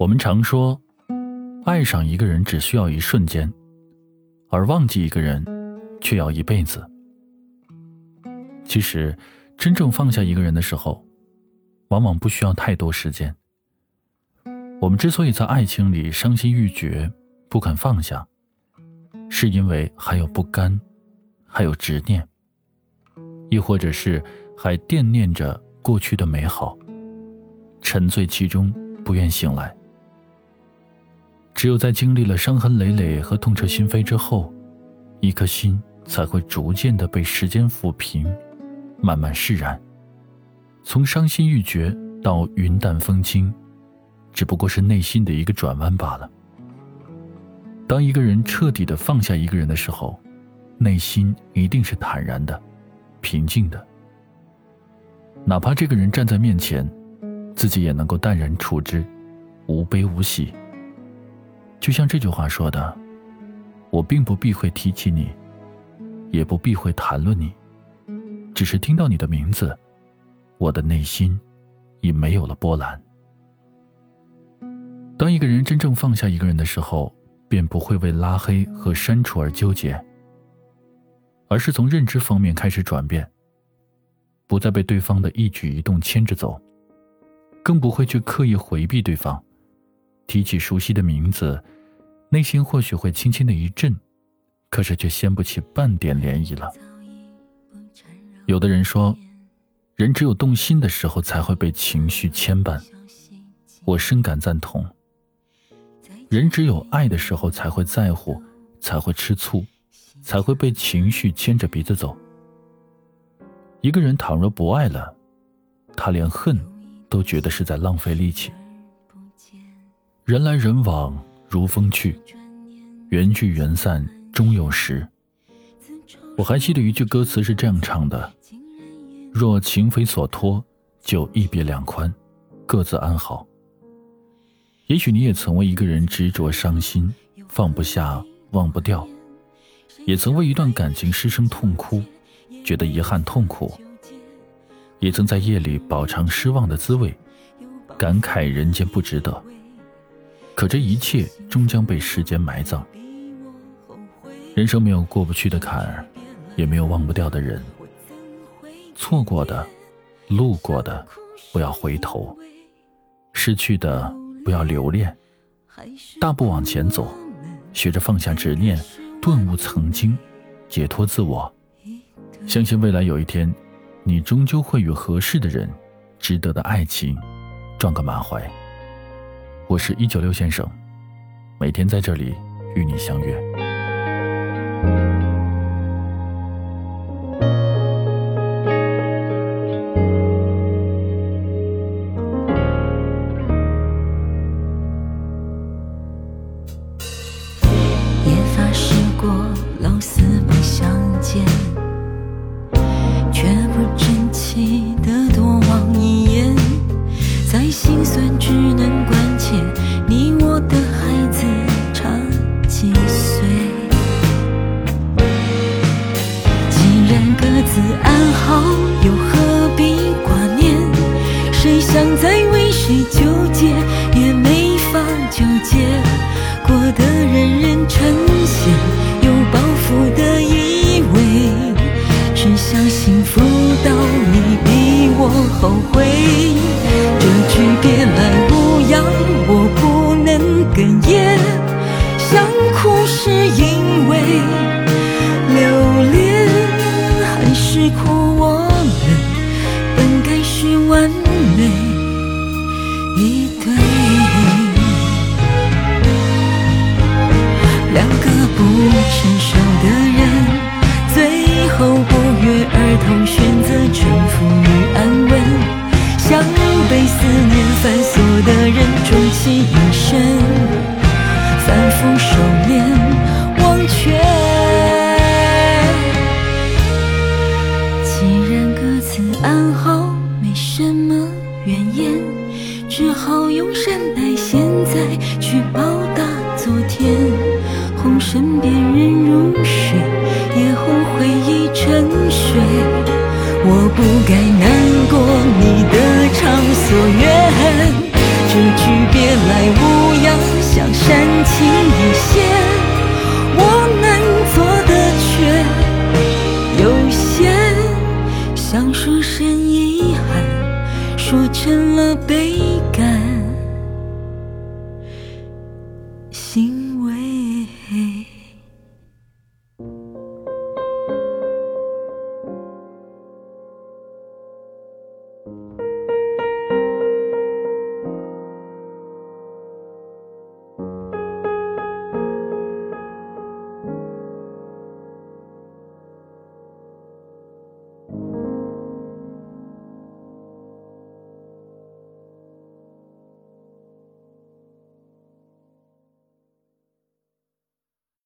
我们常说，爱上一个人只需要一瞬间，而忘记一个人却要一辈子。其实，真正放下一个人的时候，往往不需要太多时间。我们之所以在爱情里伤心欲绝、不肯放下，是因为还有不甘，还有执念，亦或者是还惦念着过去的美好，沉醉其中，不愿醒来。只有在经历了伤痕累累和痛彻心扉之后，一颗心才会逐渐的被时间抚平，慢慢释然。从伤心欲绝到云淡风轻，只不过是内心的一个转弯罢了。当一个人彻底的放下一个人的时候，内心一定是坦然的、平静的。哪怕这个人站在面前，自己也能够淡然处之，无悲无喜。就像这句话说的，我并不避讳提起你，也不避讳谈论你，只是听到你的名字，我的内心已没有了波澜。当一个人真正放下一个人的时候，便不会为拉黑和删除而纠结，而是从认知方面开始转变，不再被对方的一举一动牵着走，更不会去刻意回避对方。提起熟悉的名字，内心或许会轻轻的一震，可是却掀不起半点涟漪了。有的人说，人只有动心的时候才会被情绪牵绊，我深感赞同。人只有爱的时候才会在乎，才会吃醋，才会被情绪牵着鼻子走。一个人倘若不爱了，他连恨都觉得是在浪费力气。人来人往如风去，缘聚缘散终有时。我还记得一句歌词是这样唱的：“若情非所托，就一别两宽，各自安好。”也许你也曾为一个人执着伤心，放不下，忘不掉；也曾为一段感情失声痛哭，觉得遗憾痛苦；也曾在夜里饱尝失望的滋味，感慨人间不值得。可这一切终将被时间埋葬。人生没有过不去的坎儿，也没有忘不掉的人。错过的，路过的，不要回头；失去的，不要留恋。大步往前走，学着放下执念，顿悟曾经，解脱自我。相信未来有一天，你终究会与合适的人、值得的爱情撞个满怀。我是一九六先生，每天在这里与你相约。完美一对。两个不成熟的人，最后不约而同选择臣服与安稳，像被思念反锁的人，终其一生反复收敛忘却。只好用善待现在去报答昨天。哄身边人入睡，也哄回忆沉睡。我不该难过你的偿所愿，这句别来无。限，我能做的却有限。想说声遗憾，说成了悲。因为。